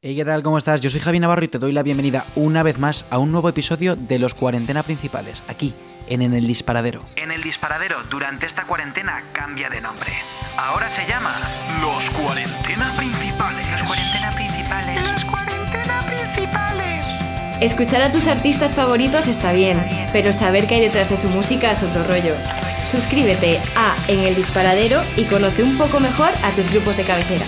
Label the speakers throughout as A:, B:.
A: Hey, ¿qué tal? ¿Cómo estás? Yo soy Javi Navarro y te doy la bienvenida una vez más a un nuevo episodio de Los Cuarentena Principales, aquí, en En el Disparadero.
B: En el disparadero, durante esta cuarentena, cambia de nombre. Ahora se llama Los Cuarentena Principales. Los Cuarentena Principales. Los Cuarentena Principales.
C: Escuchar a tus artistas favoritos está bien, pero saber qué hay detrás de su música es otro rollo. Suscríbete a En el Disparadero y conoce un poco mejor a tus grupos de cabecera.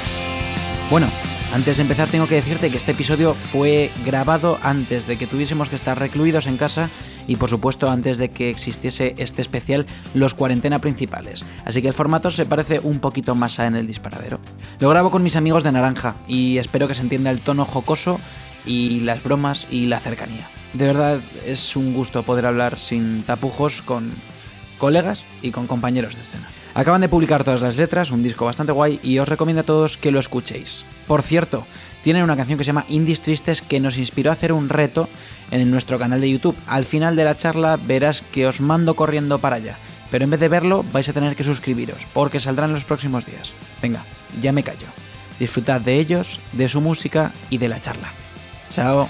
A: Bueno, antes de empezar tengo que decirte que este episodio fue grabado antes de que tuviésemos que estar recluidos en casa y por supuesto antes de que existiese este especial Los Cuarentena Principales. Así que el formato se parece un poquito más a En el Disparadero. Lo grabo con mis amigos de Naranja y espero que se entienda el tono jocoso y las bromas y la cercanía. De verdad es un gusto poder hablar sin tapujos con colegas y con compañeros de escena. Acaban de publicar todas las letras, un disco bastante guay y os recomiendo a todos que lo escuchéis. Por cierto, tienen una canción que se llama Indies Tristes que nos inspiró a hacer un reto en nuestro canal de YouTube. Al final de la charla verás que os mando corriendo para allá, pero en vez de verlo vais a tener que suscribiros porque saldrá en los próximos días. Venga, ya me callo. Disfrutad de ellos, de su música y de la charla. Chao.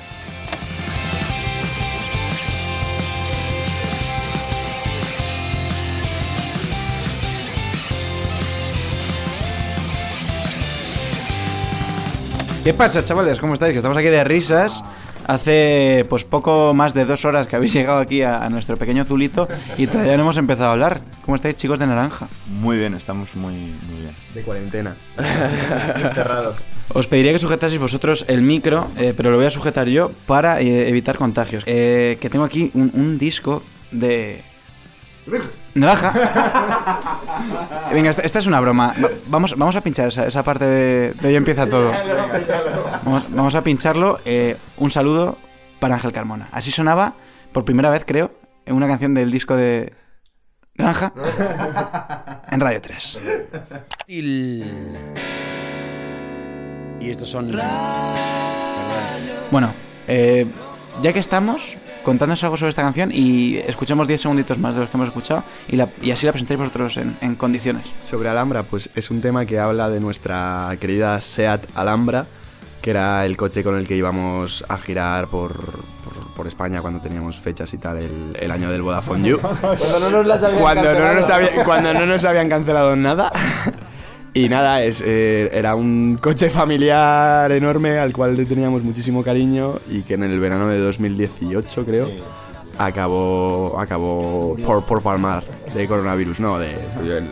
A: ¿Qué pasa, chavales? ¿Cómo estáis? Que estamos aquí de risas. Hace pues poco más de dos horas que habéis llegado aquí a, a nuestro pequeño Zulito y todavía no hemos empezado a hablar. ¿Cómo estáis, chicos de naranja?
D: Muy bien, estamos muy, muy bien.
E: De cuarentena. Encerrados.
A: Os pediría que sujetaseis vosotros el micro, eh, pero lo voy a sujetar yo para eh, evitar contagios. Eh, que tengo aquí un, un disco de... Naranja. Venga, esta, esta es una broma. Va- Vamos, vamos a pinchar esa, esa parte de, de hoy empieza todo. Vamos, vamos a pincharlo. Eh, un saludo para Ángel Carmona. Así sonaba, por primera vez creo, en una canción del disco de Naranja en Radio 3.
F: Y estos son.
A: Bueno, eh, ya que estamos, contándonos algo sobre esta canción y escuchemos 10 segunditos más de los que hemos escuchado y, la- y así la presentáis vosotros en, en condiciones.
E: Sobre Alhambra, pues es un tema que habla de nuestra querida Seat Alhambra, que era el coche con el que íbamos a girar por, por, por España cuando teníamos fechas y tal, el, el año del Vodafone You.
G: Cuando no nos las habían
E: cuando, no
G: cancelado.
E: nos había- cuando no nos habían cancelado nada. Y nada, es, eh, era un coche familiar enorme al cual le teníamos muchísimo cariño y que en el verano de 2018, creo, acabó, acabó por, por palmar de coronavirus. No, de,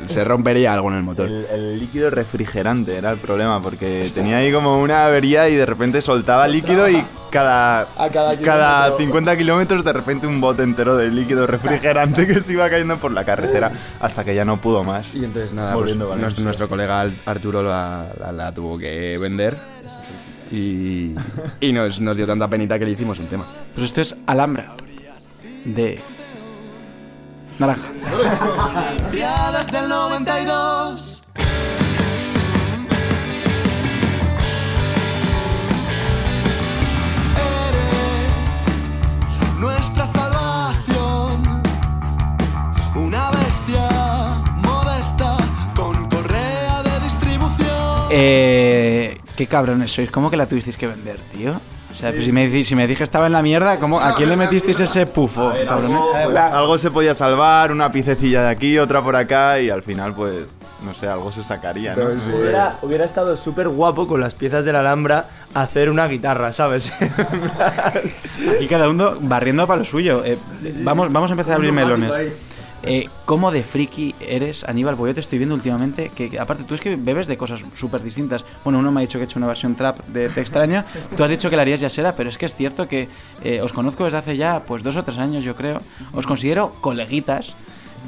E: se rompería algo en el motor.
D: El, el líquido refrigerante era el problema, porque tenía ahí como una avería y de repente soltaba líquido y cada,
G: A cada
D: cada
G: kilómetro.
D: 50 kilómetros de repente un bote entero de líquido refrigerante que se iba cayendo por la carretera hasta que ya no pudo más.
E: Y entonces nada, pues, nuestro, nuestro colega Arturo la, la- la tuvo que vender y, y nos, nos dio tanta penita que le hicimos un tema.
A: Pues esto es Alhambra de Naranja.
H: desde el 92. Eres nuestra salvación, una bestia modesta con correa de distribución.
A: Eh, qué cabrones sois, ¿cómo que la tuvisteis que vender, tío? O sea, pues si, me, si me dije estaba en la mierda, ¿cómo, ¿a quién le metisteis ese pufo, cabrones?
D: Pues, algo se podía salvar, una piececilla de aquí, otra por acá y al final pues, no sé, algo se sacaría, ¿no?
G: Hubiera, hubiera estado súper guapo con las piezas de la Alhambra hacer una guitarra, ¿sabes?
A: Aquí cada uno barriendo para lo suyo. Eh, vamos, vamos a empezar a abrir melones. Eh, ¿Cómo de friki eres, Aníbal? Porque yo te estoy viendo últimamente que, que aparte, tú es que bebes de cosas súper distintas. Bueno, uno me ha dicho que he hecho una versión trap de Te extraño. Tú has dicho que la harías ya será, pero es que es cierto que eh, os conozco desde hace ya pues dos o tres años, yo creo. Os considero coleguitas.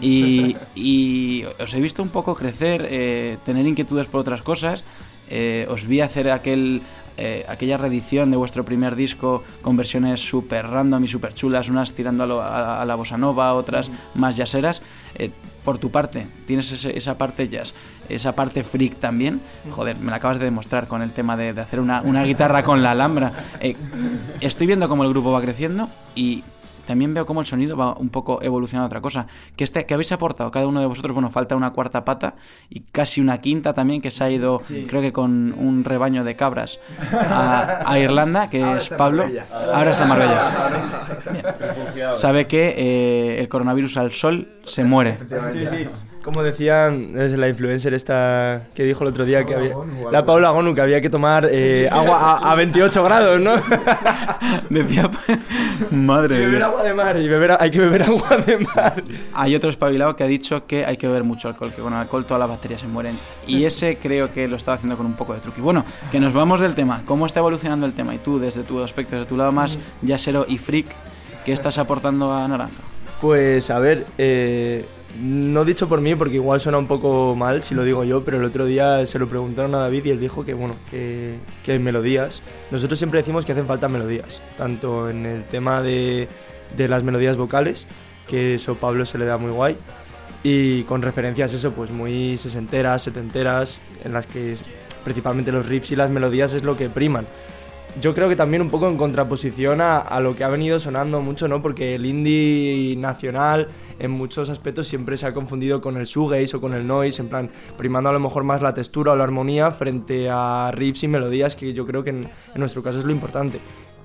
A: Y, y os he visto un poco crecer, eh, tener inquietudes por otras cosas. Eh, os vi hacer aquel, eh, aquella reedición de vuestro primer disco con versiones súper random y súper chulas, unas tirando a, lo- a- a la bossa nova, otras más jazzeras. Eh, por tu parte, tienes ese- esa parte jazz, esa parte freak también. Joder, me la acabas de demostrar con el tema de, de hacer una, una guitarra con la alhambra. Eh, estoy viendo cómo el grupo va creciendo y también veo cómo el sonido va un poco evolucionando a otra cosa. Que, este, que habéis aportado cada uno de vosotros, bueno, falta una cuarta pata y casi una quinta también, que se ha ido, creo que con un rebaño de cabras a, a Irlanda, que es Pablo. Ahora está Marbella. Bien. Sabe que eh, el coronavirus al sol se muere.
G: Sí, sí. Como decían, es la influencer esta que dijo el otro día que había. La Paula Gonu, que había que tomar eh, agua a, a 28 grados, ¿no?
A: Decía, madre de
G: beber agua de mar y beber, hay que beber agua de mar.
A: Hay otro espabilado que ha dicho que hay que beber mucho alcohol, que con alcohol todas las bacterias se mueren. Y ese creo que lo estaba haciendo con un poco de truqui. Bueno, que nos vamos del tema. ¿Cómo está evolucionando el tema? Y tú, desde tu aspecto, desde tu lado más yasero y freak, ¿qué estás aportando a Naranja?
G: Pues a ver, eh, no dicho por mí porque igual suena un poco mal si lo digo yo, pero el otro día se lo preguntaron a David y él dijo que bueno, que, que melodías. Nosotros siempre decimos que hacen falta melodías, tanto en el tema de, de las melodías vocales, que eso Pablo se le da muy guay, y con referencias eso pues muy sesenteras, setenteras, en las que principalmente los riffs y las melodías es lo que priman yo creo que también un poco en contraposición a, a, lo que ha venido sonando mucho, ¿no? Porque el indie nacional en muchos aspectos siempre se ha confundido con el shoegaze o con el noise, en plan, primando a lo mejor más la textura o la armonía frente a riffs y melodías, que yo creo que en, en nuestro caso es lo importante.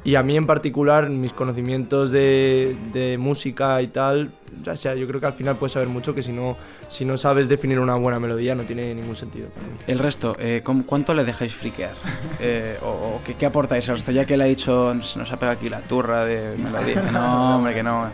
G: Y a mí en particular, mis conocimientos de, de, música y tal, o sea, yo creo que al final puedes saber mucho que si no, si no sabes definir una buena melodía no tiene ningún sentido. Para mí.
A: El resto, eh, ¿cuánto le dejáis friquear? Eh, ¿O, o ¿qué, qué, aportáis al resto? Ya que le ha dicho, nos ha pegado aquí la turra de melodía. No, hombre, que no.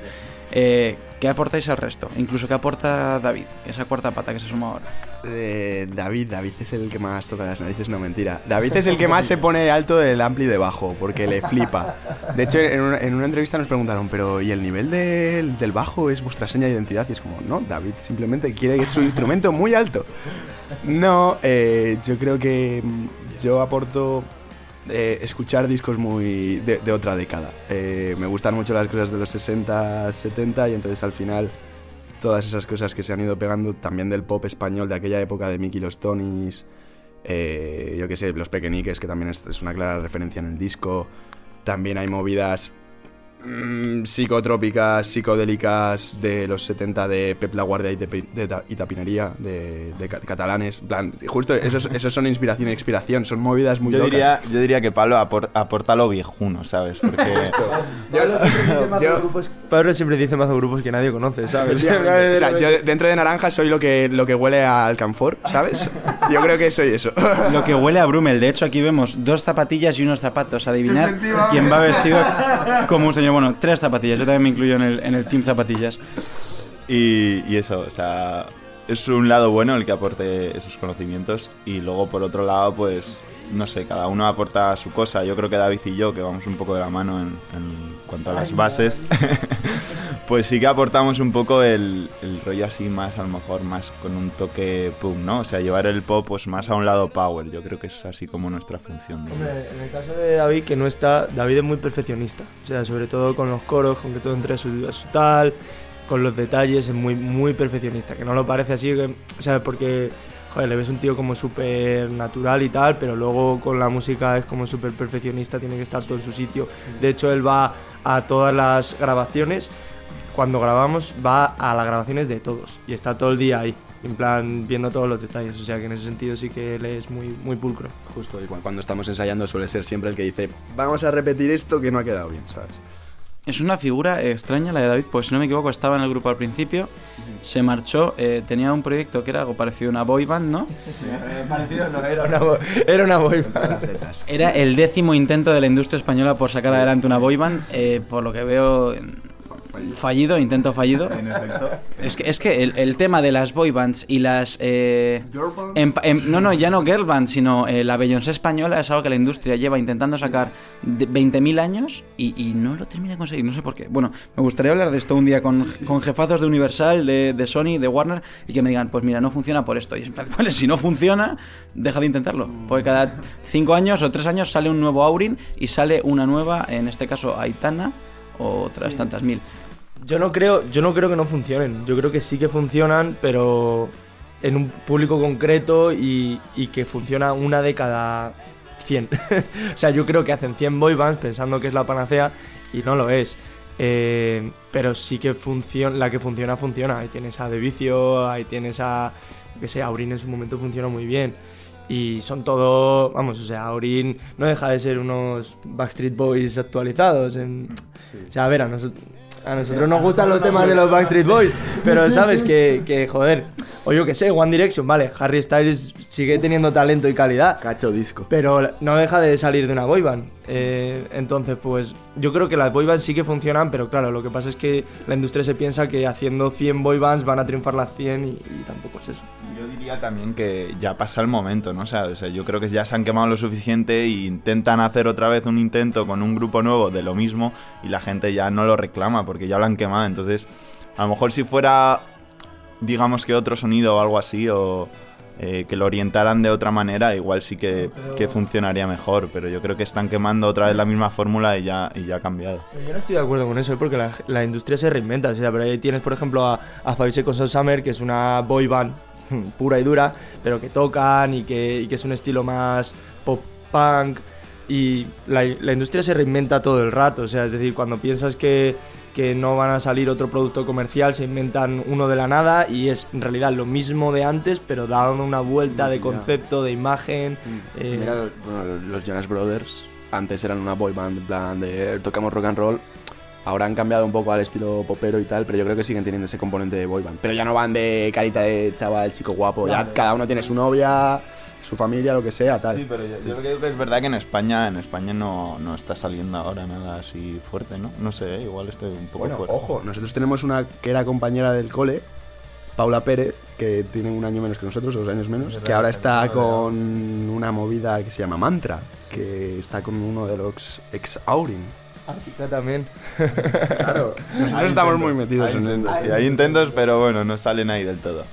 A: Eh, ¿Qué aportáis al resto? Incluso qué aporta David, esa cuarta pata que se suma ahora.
E: Eh, David, David es el que más toca las narices, no mentira. David es el que más se pone alto del ampli de bajo, porque le flipa. De hecho, en una, en una entrevista nos preguntaron, pero ¿y el nivel del, del, bajo es vuestra seña de identidad? Y es como, no, David simplemente quiere su instrumento muy alto. No, eh, yo creo que yo aporto escuchar discos muy de, otra década. Eh, me gustan mucho las cosas de los 60, 70 y entonces al final todas esas cosas que se han ido pegando también del pop español de aquella época de Mickey los Tonys, eh, yo qué sé, los Pequeñiques, que también es, una clara referencia en el disco. También hay movidas mmm, psicotrópicas, psicodélicas de los 70 de Pep La Guardia y, de, de, de y Tapinería, de, de, catalanes. plan, justo esos, esos son inspiración y expiración, son movidas muy
D: yo
E: locas.
D: Diría, yo diría que Pablo apor, aporta lo viejuno, ¿sabes? Porque esto...
G: Pablo, siempre yo, grupos, Pablo siempre dice más grupos que nadie conoce, ¿sabes?
E: o sea, yo dentro de naranja soy lo que, lo que huele a alcanfor, ¿sabes? Yo creo que soy eso.
A: Lo que huele a Brumel. De hecho, aquí vemos dos zapatillas y unos zapatos. Adivinar quién va vestido como un señor. Bueno, tres zapatillas. Yo también me incluyo en el, en el team zapatillas.
D: Y, y eso, o sea, es un lado bueno el que aporte esos conocimientos y luego por otro lado pues no sé, cada uno aporta su cosa. Yo creo que David y yo, que vamos un poco de la mano en, en cuanto a las bases, pues sí que aportamos un poco el, el, rollo así más, a lo mejor más con un toque pum, ¿no? O sea, llevar el pop pues más a un lado power. Yo creo que es así como nuestra función. ¿no?
G: Hombre, en el caso de David, que no está, David es muy perfeccionista. O sea, sobre todo con los coros, con que todo entre a su, a su tal, con los detalles, es muy, muy perfeccionista. Que no lo parece así, que, o sea, porque joder, le ves un tío como súper natural y tal, pero luego con la música es como súper perfeccionista, tiene que estar todo en su sitio. De hecho, él va a todas las grabaciones, cuando grabamos va a las grabaciones de todos y está todo el día ahí, en plan viendo todos los detalles, o sea que en ese sentido sí que él es muy, muy pulcro.
E: Justo, igual cuando estamos ensayando suele ser siempre el que dice, vamos a repetir esto que no ha quedado bien, ¿sabes?
A: Es una figura extraña la de David, pues si no me equivoco estaba en el grupo al principio, se marchó, eh, tenía un proyecto que era algo parecido a una boy band, ¿no?
G: parecido no, era una, era una boy band.
A: Era el décimo intento de la industria española por sacar adelante una boy band, eh, por lo que veo fallido, intento fallido. Es que, es que el, el, tema de las boy bands y las... Eh, en, en, no, no, ya no girl bands, sino eh, la Beyoncé española es algo que la industria lleva intentando sacar 20.000 años y, y, no lo termina de conseguir, no sé por qué. Bueno, me gustaría hablar de esto un día con, con jefazos de Universal, de, de, Sony, de Warner, y que me digan, pues mira, no funciona por esto. Y en plan, vale, si no funciona, deja de intentarlo. Porque cada 5 años o 3 años sale un nuevo Aurin y sale una nueva, en este caso Aitana, o otras sí. tantas mil.
G: Yo no creo, yo no creo que no funcionen. Yo creo que sí que funcionan, pero en un público concreto y, y que funciona una de cada 100. o sea, yo creo que hacen 100 boy bands pensando que es la panacea y no lo es. Eh, pero sí que funciona, la que funciona, funciona. Ahí tienes a De Vicio, ahí tienes a, yo que sé, Aurin en su momento funcionó muy bien. Y son todo, vamos, o sea, Aurin no deja de ser unos Backstreet Boys actualizados. en- O sea, a ver, a, noso- a nosotros nos gustan los temas de los Backstreet Boys, pero sabes que, que, joder, o yo que sé, One Direction, vale, Harry Styles sigue teniendo talento y calidad,
E: Cacho disco.
G: pero no deja de salir de una boyband. Eh, entonces, pues yo creo que las boybands sí que funcionan, pero claro, lo que pasa es que la industria se piensa que haciendo 100 boybands van a triunfar las 100 y, y tampoco es eso.
D: Diría también que ya pasa el momento, ¿no? O sea, o sea, yo creo que ya se han quemado lo suficiente e intentan hacer otra vez un intento con un grupo nuevo de lo mismo y la gente ya no lo reclama porque ya lo han quemado. Entonces, a lo mejor si fuera, digamos que otro sonido o algo así, o eh, que lo orientaran de otra manera, igual sí que, que funcionaría mejor. Pero yo creo que están quemando otra vez la misma fórmula y ya, y ya ha cambiado.
G: Pero Yo no estoy de acuerdo con eso, ¿eh? porque la, la industria se reinventa. O sea, pero ahí tienes, por ejemplo, a, a Seconds of Summer, que es una boy band pura y dura, pero que tocan y que, y que es un estilo más pop punk. Y la, la industria se reinventa todo el rato. O sea, es decir, cuando piensas que, que no van a salir otro producto comercial, se inventan uno de la nada y es en realidad lo mismo de antes, pero dando una vuelta de concepto, de imagen. eh,
E: Mira, los, bueno, los Jonas Brothers antes eran una boy band en plan de tocamos rock and roll. Ahora han cambiado un poco al estilo popero y tal, pero yo creo que siguen teniendo ese componente de boy band. Pero ya no van de carita de chaval, chico guapo. Ya cada uno tiene su novia, su familia, lo que sea, tal.
D: Sí, pero yo, yo creo que es verdad que en España, en España no, no está saliendo ahora nada así fuerte, ¿no? No sé, ¿eh? igual estoy un poco
E: Bueno,
D: fuera.
E: ojo, nosotros tenemos una que era compañera del cole, Paula Pérez, que tiene un año menos que nosotros, dos años menos, que ahora está con una movida que se llama Mantra, que está con uno de los ex Aurin.
G: Artista también.
E: Claro, nosotros estamos muy metidos en el...
D: Sí, hay intentos, pero bueno, no salen ahí del todo.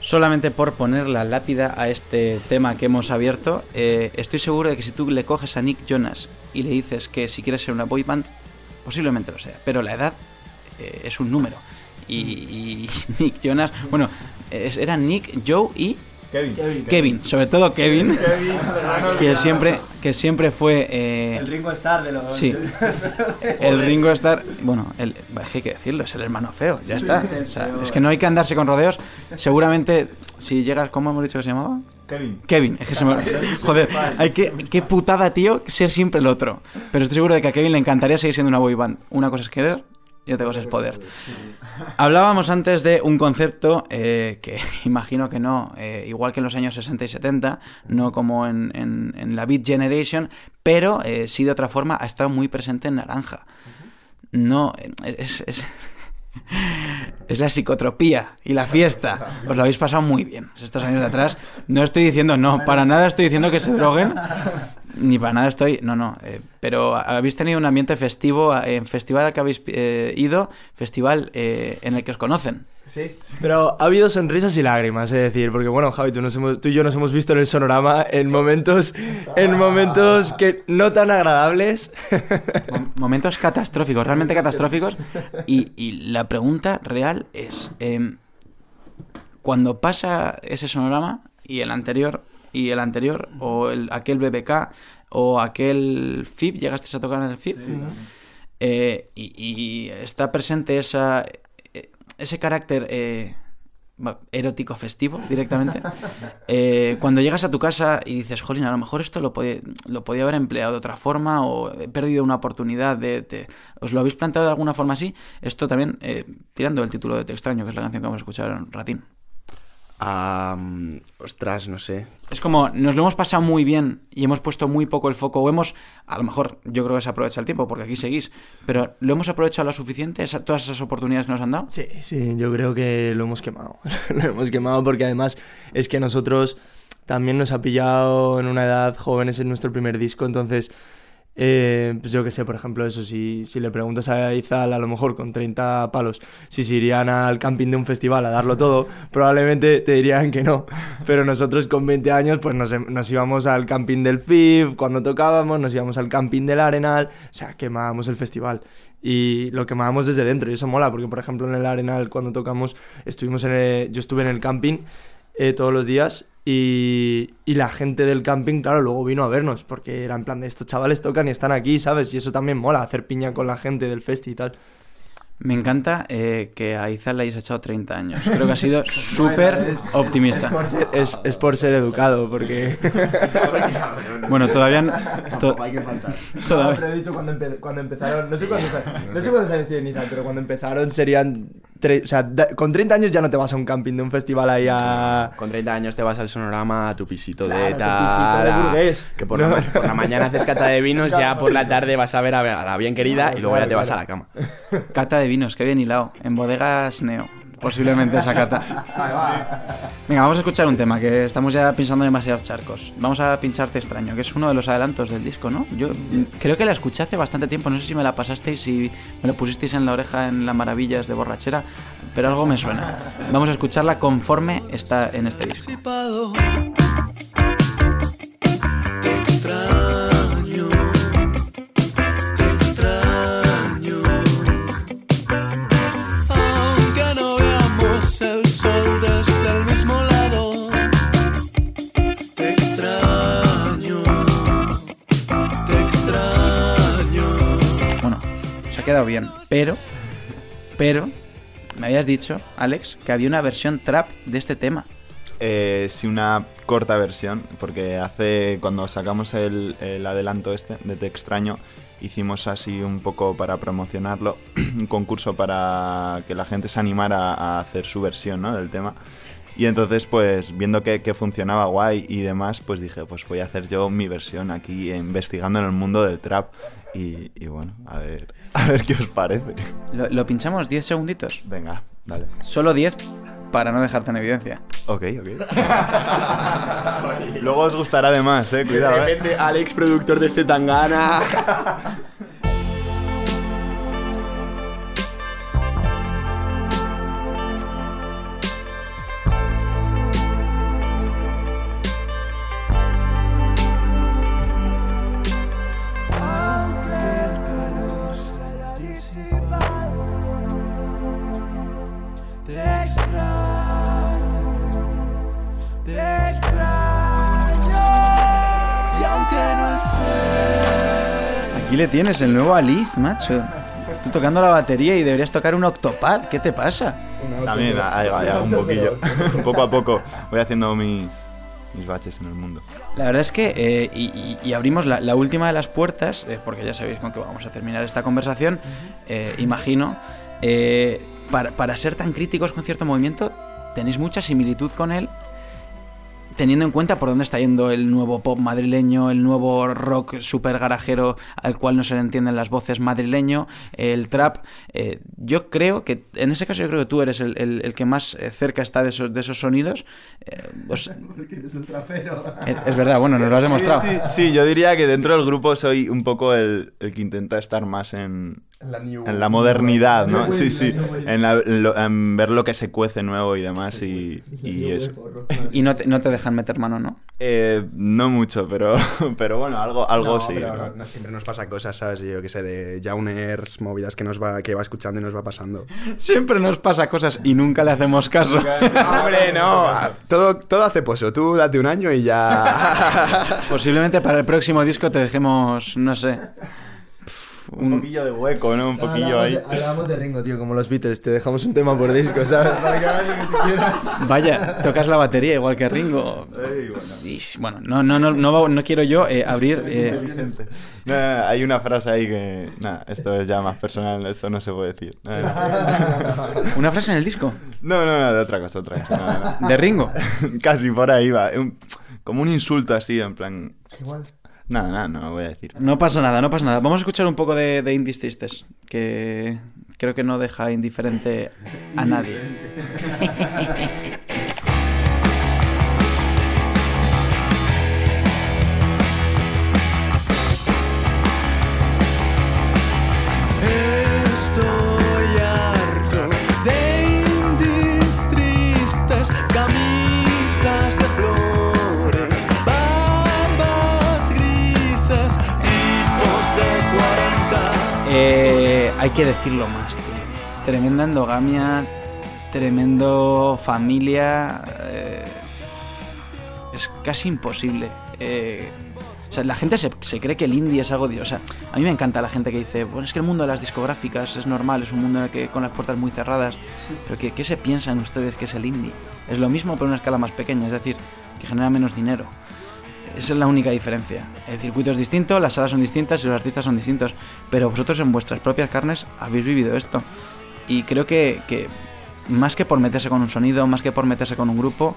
A: Solamente por poner la lápida a este tema que hemos abierto, eh, estoy seguro de que si tú le coges a Nick Jonas y le dices que si quieres ser una boy band, posiblemente lo sea, pero la edad eh, es un número. Y, y Nick Jonas, bueno, es- eran Nick, Joe y
D: Kevin.
A: Kevin, sobre todo Kevin, que siempre, que siempre fue eh,
G: El Ringo Starr de los...
A: Sí. El Ringo Starr, bueno, el, es que hay que decirlo, es el hermano feo, ya está. O sea, es que no hay que andarse con rodeos. Seguramente, si llegas, ¿cómo hemos dicho que se llamaba?
D: Kevin.
A: Kevin, es que se me... Joder, hay que... Qué putada, tío, ser siempre el otro. Pero estoy seguro de que a Kevin le encantaría seguir siendo una boy band. Una cosa es querer y otra cosa poder. Hablábamos antes de un concepto eh, que imagino que no, eh, igual que en los años 60 y 70, no como en, en- en la Beat Generation, pero eh, sí de otra forma ha estado muy presente en Naranja. No, eh, es, es- es la psicotropía y la fiesta. Os lo habéis pasado muy bien estos años de atrás. No estoy diciendo, no, para nada estoy diciendo que se droguen. Ni para nada estoy, no, no. eh, pero habéis tenido un ambiente festivo eh, en festival al que habéis eh, ido, festival eh, en el que os conocen.
G: Sí. Pero ha habido sonrisas y lágrimas, es decir, porque bueno, Javi, tú, nos hemos- tú y yo nos hemos visto en el sonorama en momentos, en momentos que no tan agradables.
A: Mom- Momentos catastróficos, realmente catastróficos. Y, y la pregunta real es, em, cuando pasa ese sonorama y el anterior, y el anterior, o el, aquel BBK, o aquel FIP, llegaste a tocar en el FIP, eh, y, y está presente esa, eh, ese carácter... eh, erótico festivo directamente. Eh, cuando llegas a tu casa y dices, jolín, a lo mejor esto lo, podía- lo podía haber empleado de otra forma o he perdido una oportunidad de... de- ¿Os lo habéis planteado de alguna forma así? Esto también, eh, tirando el título de Te extraño, que es la canción que vamos a escuchar en un ratín.
E: Ah, ostras, no sé.
A: Es como, nos lo hemos pasado muy bien y hemos puesto muy poco el foco, o hemos, a lo mejor, yo creo que se aprovecha el tiempo, porque aquí seguís, pero ¿lo hemos aprovechado lo suficiente, esa- todas esas oportunidades que nos han dado?
G: Sí, sí, yo creo que lo hemos quemado. lo hemos quemado porque además es que nosotros también nos ha pillado en una edad jóvenes en nuestro primer disco, entonces, eh, pues yo que sé, por ejemplo, eso, si, si le preguntas a Izal, a lo mejor con 30 palos, si se irían al camping de un festival a darlo todo, probablemente te dirían que no. Pero nosotros con 20 años, pues nos, nos íbamos al camping del FIF cuando tocábamos, nos íbamos al camping del Arenal, o sea, quemábamos el festival y lo quemábamos desde dentro y eso mola porque por ejemplo en el Arenal cuando tocamos estuvimos en el- yo estuve en el camping eh, todos los días Y, y la gente del camping, claro, luego vino a vernos, porque era en plan de estos chavales tocan y están aquí, ¿sabes? Y eso también mola, hacer piña con la gente del festi y tal.
A: Me encanta eh, que a Izal le hayas echado 30 años. Creo que ha sido súper optimista.
G: Es por, ser, es, es por ser educado, porque...
A: Bueno, todavía... no- to-
G: No,
A: todavía-
G: pero he dicho cuando, empe- cuando empezaron. No sé cuántos, años- no sé cuántos años tiene Izal, pero cuando empezaron serían. Tre- o sea, da- con 30 años ya no te vas a un camping de un festival ahí a.
E: Con 30 años te vas al sonorama a tu pisito
G: Claro,
E: de
G: tu
E: tal.
G: pisito de burgués.
E: Que por,
G: No.
E: la, por la mañana haces cata de vinos, ya por la tarde vas a ver a, la bien querida
G: Claro,
E: y luego ya
G: claro,
E: te vas a la cama.
A: Cata de vinos, que bien hilado. En bodegas Neo. Posiblemente esa cata. Venga, vamos a escuchar un tema que estamos ya pensando demasiados charcos. Vamos a pincharte extraño, que es uno de los adelantos del disco, ¿no? Yo creo que la escuché hace bastante tiempo, no sé si me la pasasteis y me lo pusisteis en la oreja en las maravillas de borrachera, pero algo me suena. Vamos a escucharla conforme está en este disco.
H: anticipado. Te extraño,
A: bien, pero, pero, me habías dicho, Alex, que había una versión trap de este tema.
D: Eh, sí, una corta versión, porque hace cuando sacamos el, el adelanto este de Te extraño, hicimos así un poco para promocionarlo, un concurso para que la gente se animara a hacer su versión ¿no? del tema. Y entonces, pues viendo que, que funcionaba guay y demás, pues dije, pues voy a hacer yo mi versión aquí, investigando en el mundo del trap. Y, y bueno, a ver, a ver qué os parece.
A: Lo, lo pinchamos 10 segunditos.
D: Venga, dale.
A: Solo 10 para no dejarte en evidencia.
D: Ok, ok. Luego os gustará de más, eh, cuidado, eh.
E: repente, Alex, productor de Zetangana.
H: Aunque
A: le tienes el nuevo Aliz, macho. Tú tocando la batería y deberías tocar un octopad. ¿Qué te pasa?
D: También, ahí va, ya, un poquillo. poco a poco voy haciendo mis, mis baches en el mundo.
A: La verdad es que, eh, y, y- y abrimos la, la última de las puertas, eh, porque ya sabéis con que vamos a terminar esta conversación, eh, imagino, para, para ser tan críticos con cierto movimiento, tenéis mucha similitud con él, teniendo en cuenta por dónde está yendo el nuevo pop madrileño, el nuevo rock super garajero al cual no se le entienden las voces madrileño, el trap. eh, yo creo que, en ese caso, yo creo que tú eres el, el- el que más eh, cerca está de esos, de esos sonidos. Eh, os- es, es verdad, bueno, nos lo has demostrado.
D: Sí, sí, yo diría que dentro del grupo soy un poco el, el que intenta estar más en, en la modernidad, ¿no? Sí, sí, en, la- en lo- en ver lo que se cuece nuevo y demás y, y eso.
A: Y no te, no te dejan meter mano, ¿no?
D: Eh, no mucho, pero, pero bueno, algo, algo
E: No,
D: sí.
E: pero
D: ¿no?
E: no- no, siempre nos pasa cosas, ¿sabes? Yo que sé, de jauners, movidas que nos va, que va escuchando y nos va pasando.
A: Siempre nos pasa cosas y nunca le hacemos caso.
E: Hombre, no. Todo, todo hace pozo. Tú date un año y ya.
A: Posiblemente para el próximo disco te dejemos, no sé.
D: Un poquillo de hueco, ¿no? Un poquillo ahí.
G: Hablamos de Ringo, tío, como los Beatles, te dejamos un tema por disco, ¿sabes? Para que hagas lo que tú quieras.
A: Vaya, tocas la batería igual que Ringo. Y, bueno, no, no, no, no, va- no quiero yo eh, abrir. eh,
D: No, no, no, hay una frase ahí que. Nada, esto es ya más personal, esto no se puede decir. No, no,
A: una frase en el disco
D: no, no, no, de otra cosa, otra cosa. no, no.
A: de Ringo.
D: Casi por ahí va. un- como un insulto así, en plan. Nada, nada, no lo voy a decir.
A: No pasa nada, no pasa nada. Vamos a escuchar un poco de, de Indies Tristes, que creo que no deja indiferente a nadie. Eh, hay que decirlo más, tío. Tremenda endogamia, tremendo familia. eh, es casi imposible. Eh, o sea, la gente se, se cree que el indie es algo... O sea, a mí me encanta la gente que dice, bueno, es que el mundo de las discográficas es normal, es un mundo en el que con las puertas muy cerradas. Pero ¿qué, qué se piensan ustedes que es el indie? Es lo mismo pero en una escala más pequeña, es decir, que genera menos dinero. Esa es la única diferencia. El circuito es distinto, las salas son distintas y los artistas son distintos. Pero vosotros en vuestras propias carnes habéis vivido esto. Y creo que, que más que por meterse con un sonido, más que por meterse con un grupo,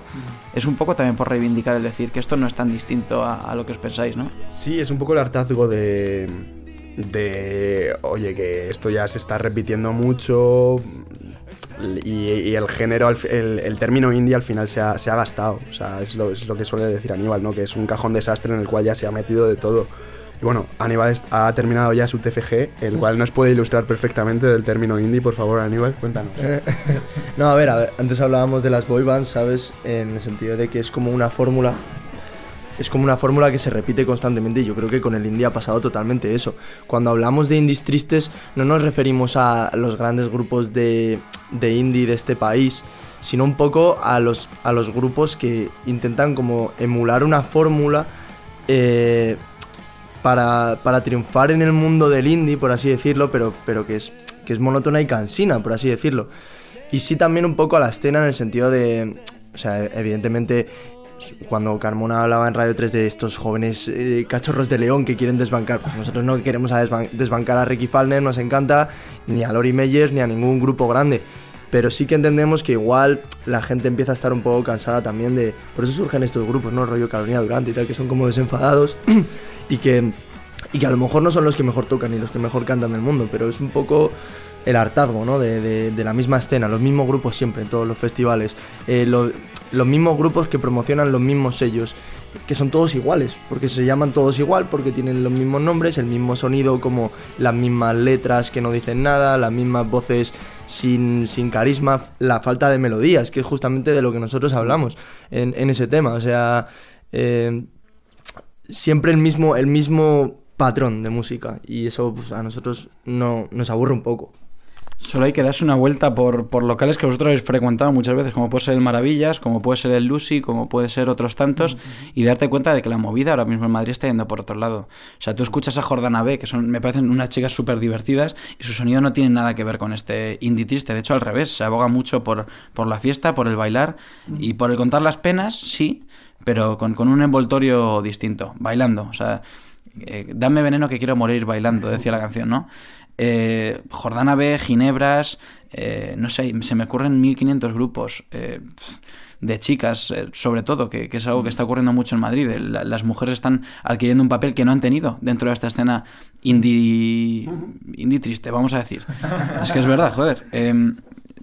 A: es un poco también por reivindicar el decir que esto no es tan distinto a, a lo que os pensáis, ¿no?
E: Sí, es un poco el hartazgo de. de. Oye, que esto ya se está repitiendo mucho. Y, y el género, el, el término indie al final se ha, se ha gastado. O sea, es lo, es lo que suele decir Aníbal, ¿no? Que es un cajón desastre en el cual ya se ha metido de todo. Y bueno, Aníbal ha terminado ya su TFG, el cual nos puede ilustrar perfectamente del término indie. Por favor, Aníbal, cuéntanos.
G: No, a ver, a ver, antes hablábamos de las boy bands, ¿sabes? En el sentido de que es como una fórmula. Es como una fórmula que se repite constantemente y yo creo que con el indie ha pasado totalmente eso. Cuando hablamos de indies tristes no nos referimos a los grandes grupos de, de indie de este país, sino un poco a los, a los grupos que intentan como emular una fórmula eh, para, para triunfar en el mundo del indie, por así decirlo, pero, pero que, es, que es monótona y cansina, por así decirlo. Y sí también un poco a la escena en el sentido de, o sea, evidentemente cuando Carmona hablaba en Radio 3 de estos jóvenes eh, cachorros de León que quieren desbancar, pues nosotros no queremos desbancar a Ricky Falner, nos encanta, ni a Lori Meyers, ni a ningún grupo grande. Pero sí que entendemos que igual la gente empieza a estar un poco cansada también de... Por eso surgen estos grupos, ¿no? Rollo Carolina Durante y tal, que son como desenfadados y que, y que a lo mejor no son los que mejor tocan ni los que mejor cantan del mundo, pero es un poco el hartazgo, ¿no? De la misma escena, los mismos grupos siempre en todos los festivales, eh, lo- los mismos grupos que promocionan los mismos sellos, que son todos iguales, porque se llaman todos igual, porque tienen los mismos nombres, el mismo sonido, como las mismas letras que no dicen nada, las mismas voces sin, sin carisma, la falta de melodías, que es justamente de lo que nosotros hablamos en, ese tema, o sea... eh, siempre el mismo, el mismo patrón de música y eso pues, a nosotros no, nos aburre un poco.
A: Solo hay que darse una vuelta por, por locales que vosotros habéis frecuentado muchas veces, como puede ser el Maravillas, como puede ser el Lucy, como puede ser otros tantos, y darte cuenta de que la movida ahora mismo en Madrid está yendo por otro lado. O sea, tú escuchas a Jordana B, que son, me parecen unas chicas súper divertidas, y su sonido no tiene nada que ver con este indie triste. De hecho, al revés, se aboga mucho por, por la fiesta, por el bailar, y por el contar las penas, sí, pero con, con un envoltorio distinto, bailando. O sea, eh, dame veneno que quiero morir bailando, decía la canción, ¿no? Eh, Jordana B, Ginebras, eh, no sé, se me ocurren 1500 grupos eh, de chicas, eh, sobre todo, que, que es algo que está ocurriendo mucho en Madrid. La- las mujeres están adquiriendo un papel que no han tenido dentro de esta escena indie, indie triste, vamos a decir. Es que es verdad, joder.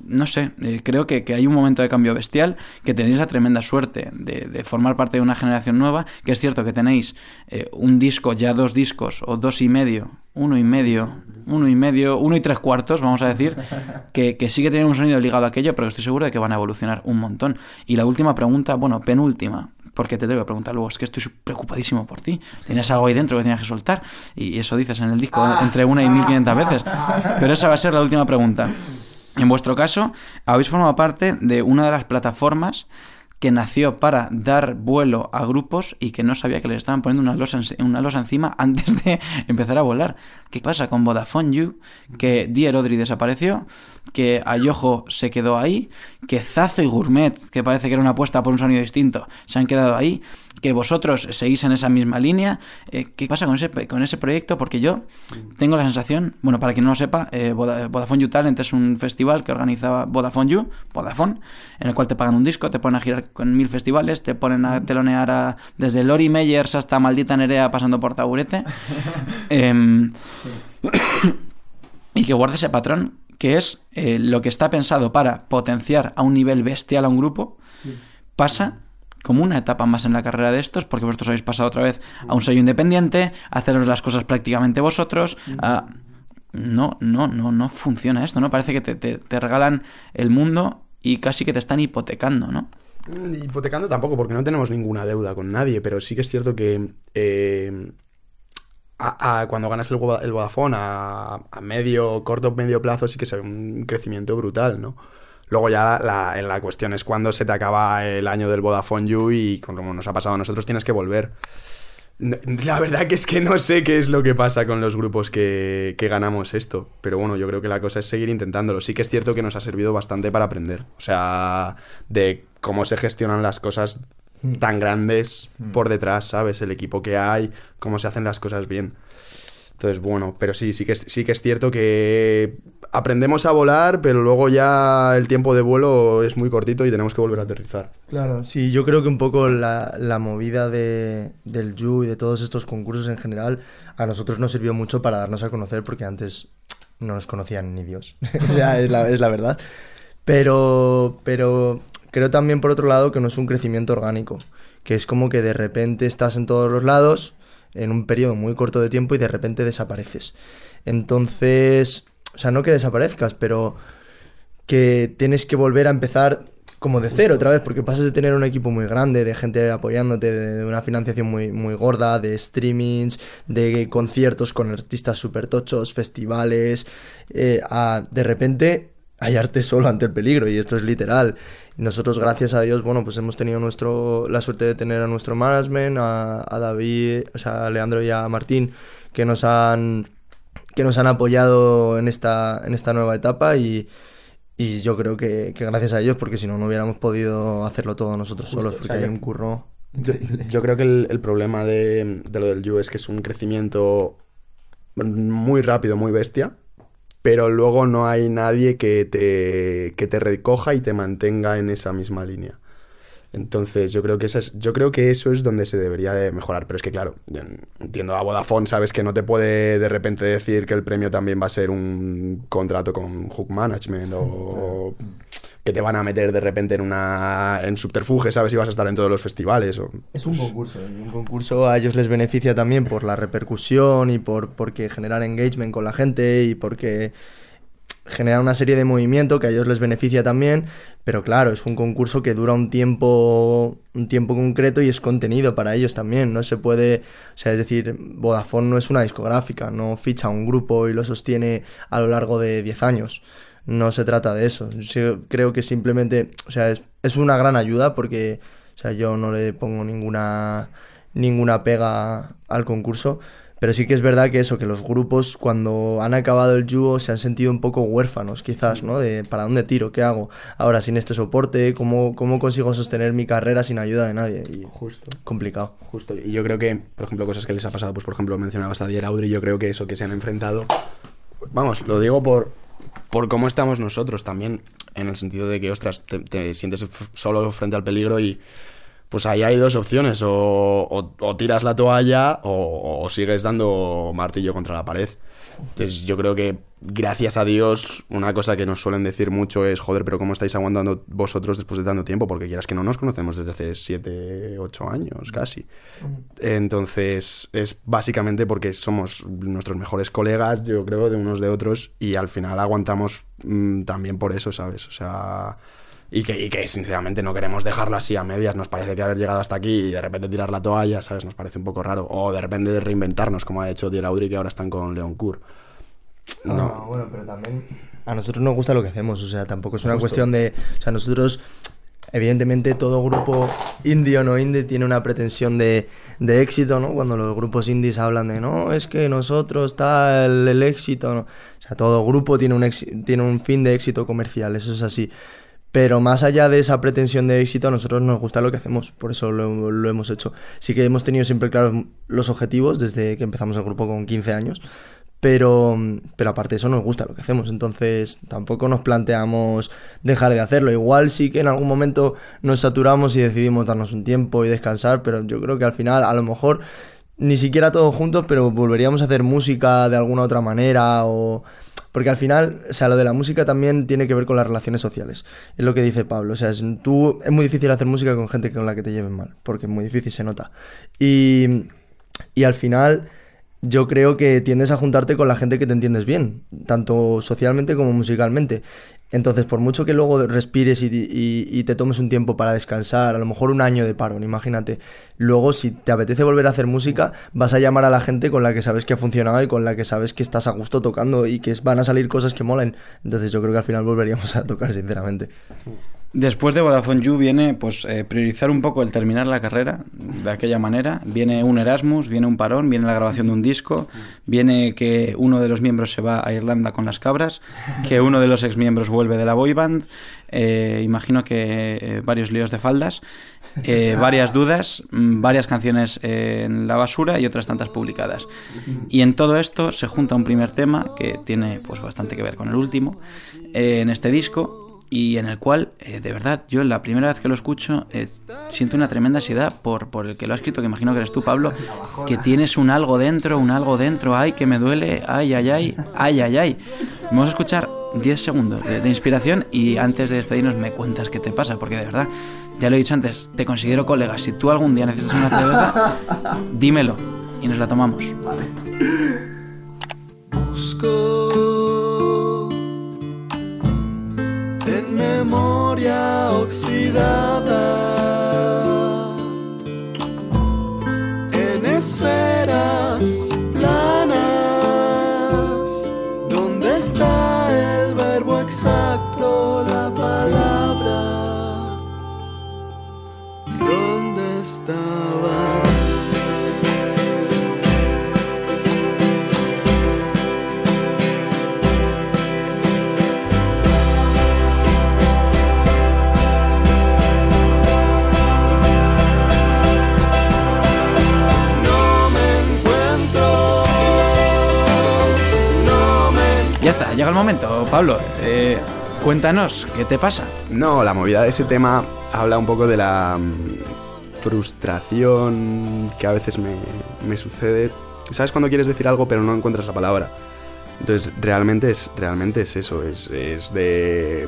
A: No sé, eh, creo que, que hay un momento de cambio bestial, que tenéis la tremenda suerte de, de formar parte de una generación nueva, que es cierto que tenéis eh, un disco, ya dos discos, o dos y medio, uno y medio, uno y medio, uno y tres cuartos, vamos a decir, que, que sí que tienen un sonido ligado a aquello, pero estoy seguro de que van a evolucionar un montón. Y la última pregunta, bueno, penúltima, porque te tengo que preguntar luego, es que estoy preocupadísimo por ti. Tienes algo ahí dentro que tenías que soltar, y eso dices en el disco entre una y mil quinientas veces. Pero esa va a ser la última pregunta. En vuestro caso, habéis formado parte de una de las plataformas que nació para dar vuelo a grupos y que no sabía que les estaban poniendo una losa, una losa encima antes de empezar a volar. ¿Qué pasa con Vodafone You? Que Dier Odri desapareció, que Ayojo se quedó ahí, que Zazo y Gourmet, que parece que era una apuesta por un sonido distinto, se han quedado ahí, que vosotros seguís en esa misma línea. Eh, ¿Qué pasa con ese, con ese proyecto? Porque yo tengo la sensación, bueno, para quien no lo sepa, eh, Voda- Vodafone You Talent es un festival que organizaba Vodafone You, Vodafone, en el cual te pagan un disco, te ponen a girar con mil festivales, te ponen a telonear a, desde Lori Meyers hasta Maldita Nerea pasando por Taburete. Em, y que guarde ese patrón que es eh, lo que está pensado para potenciar a un nivel bestial a un grupo, pasa como una etapa más en la carrera de estos, porque vosotros habéis pasado otra vez a un sello independiente, a haceros las cosas prácticamente vosotros, a... No, no, no, no funciona esto, ¿no? Parece que te, te- te regalan el mundo y casi que te están hipotecando, ¿no?
E: Mm, Hipotecando tampoco, porque no tenemos ninguna deuda con nadie, pero sí que es cierto que eh, a- cuando ganas el, el Vodafone a, medio, corto, medio plazo sí que se ve un crecimiento brutal, ¿no? Luego ya la, la- cuestión es cuando se te acaba el año del Vodafone You y como nos ha pasado a nosotros tienes que volver. La verdad que es que no sé qué es lo que pasa con los grupos que ganamos esto. Pero bueno, yo creo que la cosa es seguir intentándolo. Sí que es cierto que nos ha servido bastante para aprender. O sea, de cómo se gestionan las cosas tan grandes por detrás, ¿sabes? El equipo que hay, cómo se hacen las cosas bien. Entonces, bueno, pero sí, sí que, es, sí que es cierto que aprendemos a volar, pero luego ya el tiempo de vuelo es muy cortito y tenemos que volver a aterrizar.
G: Claro, sí, yo creo que un poco la, la movida de, del You y de todos estos concursos en general a nosotros nos sirvió mucho para darnos a conocer porque antes no nos conocían ni Dios. o sea, es la, es la verdad. Pero, pero creo también por otro lado que no es un crecimiento orgánico, que es como que de repente estás en todos los lados en un periodo muy corto de tiempo y de repente desapareces. Entonces, o sea, no que desaparezcas, pero que tienes que volver a empezar como de cero otra vez, porque pasas de tener un equipo muy grande, de gente apoyándote, de, una financiación muy, muy gorda, de streamings, de conciertos con artistas super tochos, festivales, eh, a de repente hallarte solo ante el peligro, y esto es literal. Nosotros, gracias a Dios, bueno, pues hemos tenido nuestro, la suerte de tener a nuestro management, a, a David, o sea, a Leandro y a Martín, que nos han que nos han apoyado en esta, en esta nueva etapa y, y yo creo que, que gracias a ellos, porque si no, no hubiéramos podido hacerlo todo nosotros solos, porque
E: o sea,
G: hay un curro
E: Yo, yo creo que el, el problema de, de lo del You es que es un crecimiento muy rápido, muy bestia, pero luego no hay nadie que te, que te recoja y te mantenga en esa misma línea. Entonces, yo creo que esa es- yo creo que eso es donde se debería de mejorar. Pero es que, claro, entiendo a Vodafone, sabes que no te puede de repente decir que el premio también va a ser un contrato con Hook Management o que te van a meter de repente en una en subterfuge, sabes si vas a estar en todos los festivales o
G: Es un concurso, y un concurso a ellos les beneficia también por la repercusión y por porque generar engagement con la gente y porque genera una serie de movimiento que a ellos les beneficia también, pero claro, es un concurso que dura un tiempo un tiempo concreto y es contenido para ellos también, no se puede, o sea, es decir, Vodafone no es una discográfica, no ficha un grupo y lo sostiene a lo largo de 10 años. No se trata de eso. Yo creo que simplemente, o sea, es, es una gran ayuda porque, o sea, yo no le pongo ninguna ninguna pega al concurso, pero sí que es verdad que eso, que los grupos cuando han acabado el yugo se han sentido un poco huérfanos, quizás, ¿no? De ¿para dónde tiro? ¿Qué hago? Ahora sin este soporte, ¿cómo, cómo consigo sostener mi carrera sin ayuda de nadie? Y
E: Justo.
G: complicado.
E: Justo. Y yo creo que, por ejemplo, cosas que les ha pasado, pues por ejemplo, mencionabas a Dier Audrey, yo creo que eso que se han enfrentado. Vamos, lo digo por, por cómo estamos nosotros también, en el sentido de que, ostras, te, te sientes solo frente al peligro y. Pues ahí hay dos opciones, o, o- o tiras la toalla o, o sigues dando martillo contra la pared. Entonces yo creo que, gracias a Dios, una cosa que nos suelen decir mucho es, joder, pero ¿cómo estáis aguantando vosotros después de tanto tiempo? Porque quieras que no nos conocemos desde hace 7, 8 años casi. Entonces, es básicamente porque somos nuestros mejores colegas, yo creo, de unos de otros, y al final aguantamos mm, también por eso, ¿sabes? O sea, y que, y que sinceramente no queremos dejarlo así a medias, nos parece que haber llegado hasta aquí y de repente tirar la toalla, ¿sabes? Nos parece un poco raro. O de repente reinventarnos, como ha hecho Dier Audrey, que ahora están con Leon Kur.
G: No,
E: No.
G: bueno, pero también a nosotros nos gusta lo que hacemos, o sea, tampoco es una
E: Justo.
G: cuestión de, o sea, nosotros evidentemente todo grupo indie o no indie tiene una pretensión de, de éxito, ¿no? Cuando los grupos indies hablan de, no, es que nosotros tal el éxito, ¿no? o sea, todo grupo tiene un exi- tiene un fin de éxito comercial, eso es así. Pero más allá de esa pretensión de éxito, a nosotros nos gusta lo que hacemos, por eso lo, hemos hecho. Sí que hemos tenido siempre claros los objetivos desde que empezamos el grupo con 15 años, pero, pero aparte de eso nos gusta lo que hacemos, entonces tampoco nos planteamos dejar de hacerlo. Igual sí que en algún momento nos saturamos y decidimos darnos un tiempo y descansar, pero yo creo que al final a lo mejor ni siquiera todos juntos, pero volveríamos a hacer música de alguna otra manera o... Porque al final, o sea, lo de la música también tiene que ver con las relaciones sociales. Es lo que dice Pablo. O sea, es, tú, es muy difícil hacer música con gente con la que te lleven mal, porque es muy difícil, se nota. Y, y al final, yo creo que tiendes a juntarte con la gente que te entiendes bien, tanto socialmente como musicalmente. Entonces, por mucho que luego respires y, y- y te tomes un tiempo para descansar, a lo mejor un año de parón, imagínate, luego si te apetece volver a hacer música, vas a llamar a la gente con la que sabes que ha funcionado y con la que sabes que estás a gusto tocando y que van a salir cosas que molen. Entonces yo creo que al final volveríamos a tocar, sinceramente.
A: Después de Vodafone You viene pues eh, priorizar un poco el terminar la carrera de aquella manera. Viene un Erasmus, viene un parón, viene la grabación de un disco, viene que uno de los miembros se va a Irlanda con las cabras, que uno de los exmiembros vuelve de la boy band, eh, imagino que eh, varios líos de faldas, varias dudas, mm, varias canciones en la basura y otras tantas publicadas. Y en todo esto se junta un primer tema que tiene pues bastante que ver con el último en este disco y en el cual, eh, de verdad, yo la primera vez que lo escucho eh, siento una tremenda ansiedad por, por el que lo ha escrito, que imagino que eres tú, Pablo, que tienes un algo dentro, un algo dentro, ay, que me duele, ay, ay, ay, ay, ay, ay. Vamos a escuchar 10 segundos de, de inspiración y antes de despedirnos me cuentas qué te pasa, porque de verdad, ya lo he dicho antes, te considero colega. Si tú algún día necesitas una cerveza, dímelo y nos la tomamos.
H: Busco glória oxidada.
A: Pablo. eh, cuéntanos, ¿qué te pasa?
E: No, la movida de ese tema habla un poco de la mm, frustración que a veces me, me sucede. ¿Sabes cuando quieres decir algo pero no encuentras la palabra? Entonces, realmente es, realmente es eso, es, es de...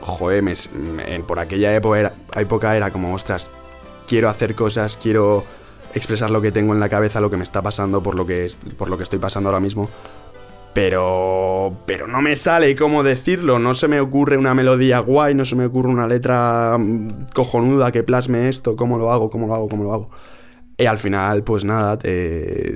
E: Joder, me- me- por aquella época era, época era como, ostras, quiero hacer cosas, quiero expresar lo que tengo en la cabeza, lo que me está pasando, por lo que, por lo que estoy pasando ahora mismo. Pero. Pero no me sale cómo decirlo. No se me ocurre una melodía guay, no se me ocurre una letra mm, cojonuda que plasme esto. ¿Cómo lo hago? ¿Cómo lo hago? ¿Cómo lo hago? Y al final, pues nada, te-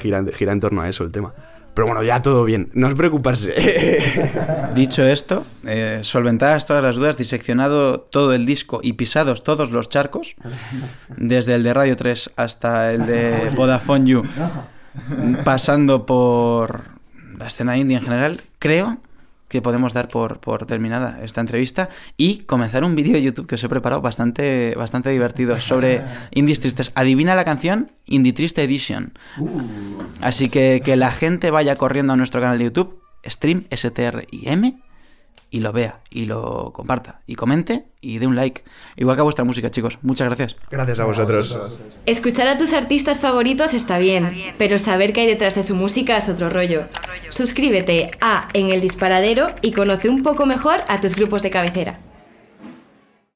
E: gira, en- gira en torno a eso el tema. Pero bueno, ya todo bien, no os preocuparse.
A: Dicho esto, eh, solventadas todas las dudas, diseccionado todo el disco y pisados todos los charcos, desde el de Radio 3 hasta el de Vodafone You, pasando por la escena indie en general, creo que podemos dar por, por terminada esta entrevista y comenzar un vídeo de YouTube que os he preparado bastante, bastante divertido sobre indies tristes. Adivina la canción Indie Triste Edition. Así que que la gente vaya corriendo a nuestro canal de YouTube, Stream STRIM, y lo vea, y lo comparta, y comente, y dé un like. Igual que a vuestra música, chicos. Muchas gracias.
E: Gracias a vosotros.
C: Escuchar a tus artistas favoritos está bien, pero saber qué hay detrás de su música es otro rollo. Suscríbete a En el Disparadero y conoce un poco mejor a tus grupos de cabecera.